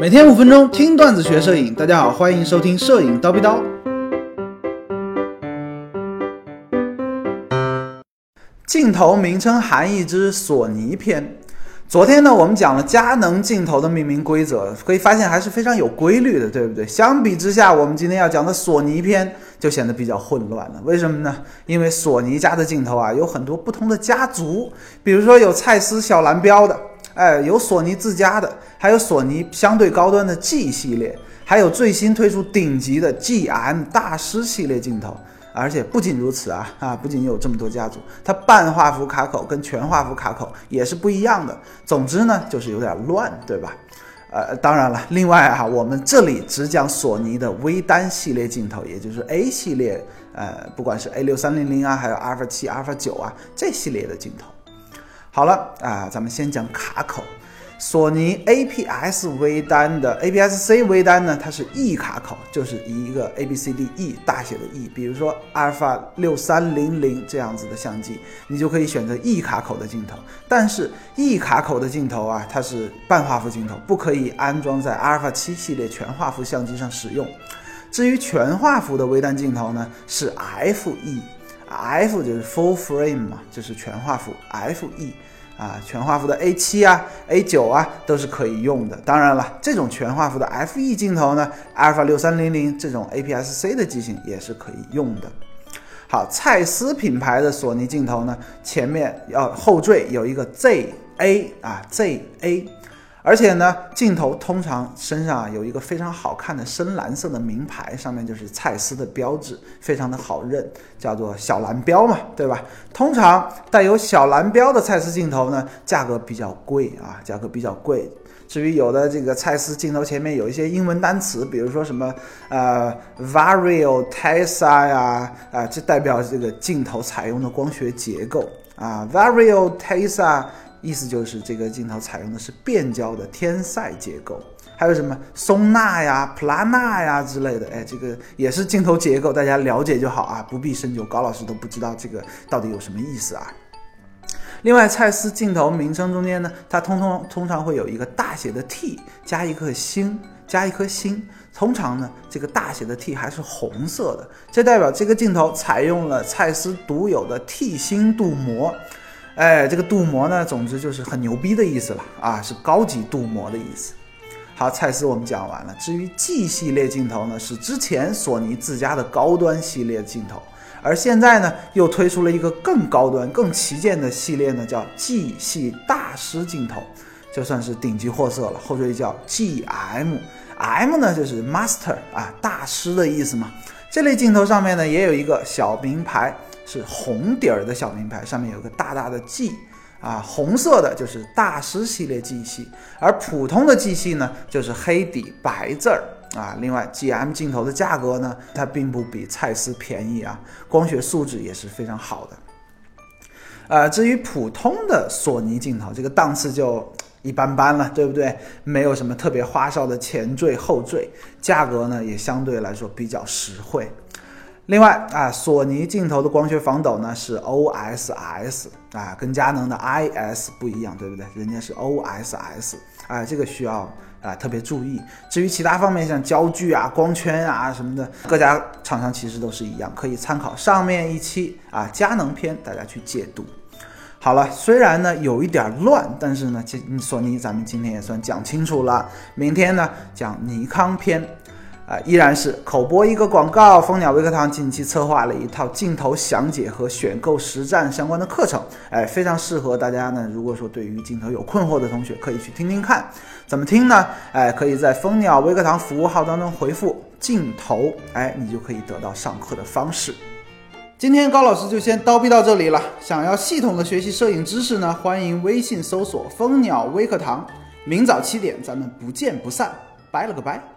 每天五分钟听段子学摄影，大家好，欢迎收听摄影叨逼叨。镜头名称含义之索尼篇。昨天呢，我们讲了佳能镜头的命名规则，可以发现还是非常有规律的，对不对？相比之下，我们今天要讲的索尼篇就显得比较混乱了。为什么呢？因为索尼家的镜头啊，有很多不同的家族，比如说有蔡司小蓝标的。哎，有索尼自家的，还有索尼相对高端的 G 系列，还有最新推出顶级的 GM 大师系列镜头。而且不仅如此啊啊，不仅有这么多家族，它半画幅卡口跟全画幅卡口也是不一样的。总之呢，就是有点乱，对吧？呃，当然了，另外啊，我们这里只讲索尼的微单系列镜头，也就是 A 系列，呃，不管是 A 六三零零啊，还有阿尔法七、阿尔法九啊这系列的镜头。好了啊，咱们先讲卡口。索尼 APS 微单的 APS-C 微单呢，它是 E 卡口，就是一个 A B C D E 大写的 E。比如说阿尔法六三零零这样子的相机，你就可以选择 E 卡口的镜头。但是 E 卡口的镜头啊，它是半画幅镜头，不可以安装在阿尔法七系列全画幅相机上使用。至于全画幅的微单镜头呢，是 FE。F 就是 full frame 嘛，就是全画幅 FE 啊，全画幅的 A 七啊、A 九啊都是可以用的。当然了，这种全画幅的 FE 镜头呢，阿尔法六三零零这种 APS-C 的机型也是可以用的。好，蔡司品牌的索尼镜头呢，前面要后缀有一个 ZA 啊，ZA。而且呢，镜头通常身上啊有一个非常好看的深蓝色的名牌，上面就是蔡司的标志，非常的好认，叫做小蓝标嘛，对吧？通常带有小蓝标的蔡司镜头呢，价格比较贵啊，价格比较贵。至于有的这个蔡司镜头前面有一些英文单词，比如说什么呃，vario tesa 呀，啊，这代表这个镜头采用的光学结构啊，vario tesa。意思就是这个镜头采用的是变焦的天塞结构，还有什么松纳呀、普拉纳呀之类的，哎，这个也是镜头结构，大家了解就好啊，不必深究。高老师都不知道这个到底有什么意思啊。另外，蔡司镜头名称中间呢，它通通通常会有一个大写的 T 加一颗星，加一颗星。通常呢，这个大写的 T 还是红色的，这代表这个镜头采用了蔡司独有的 T 星镀膜。哎，这个镀膜呢，总之就是很牛逼的意思了啊，是高级镀膜的意思。好，蔡司我们讲完了。至于 G 系列镜头呢，是之前索尼自家的高端系列镜头，而现在呢，又推出了一个更高端、更旗舰的系列呢，叫 G 系大师镜头，就算是顶级货色了。后缀叫 GM，M 呢就是 Master 啊，大师的意思嘛。这类镜头上面呢，也有一个小名牌。是红底儿的小名牌，上面有个大大的 G，啊，红色的就是大师系列 G 系，而普通的 G 系呢，就是黑底白字儿啊。另外，GM 镜头的价格呢，它并不比蔡司便宜啊，光学素质也是非常好的。呃，至于普通的索尼镜头，这个档次就一般般了，对不对？没有什么特别花哨的前缀后缀，价格呢也相对来说比较实惠。另外啊，索尼镜头的光学防抖呢是 OSS 啊，跟佳能的 IS 不一样，对不对？人家是 OSS 啊，这个需要啊特别注意。至于其他方面，像焦距啊、光圈啊什么的，各家厂商其实都是一样，可以参考上面一期啊佳能篇，大家去解读。好了，虽然呢有一点乱，但是呢，索尼咱们今天也算讲清楚了。明天呢讲尼康篇。啊，依然是口播一个广告。蜂鸟微课堂近期策划了一套镜头详解和选购实战相关的课程，哎，非常适合大家呢。如果说对于镜头有困惑的同学，可以去听听看。怎么听呢？哎，可以在蜂鸟微课堂服务号当中回复“镜头”，哎，你就可以得到上课的方式。今天高老师就先叨逼到这里了。想要系统的学习摄影知识呢，欢迎微信搜索“蜂鸟微课堂”，明早七点咱们不见不散。拜了个拜。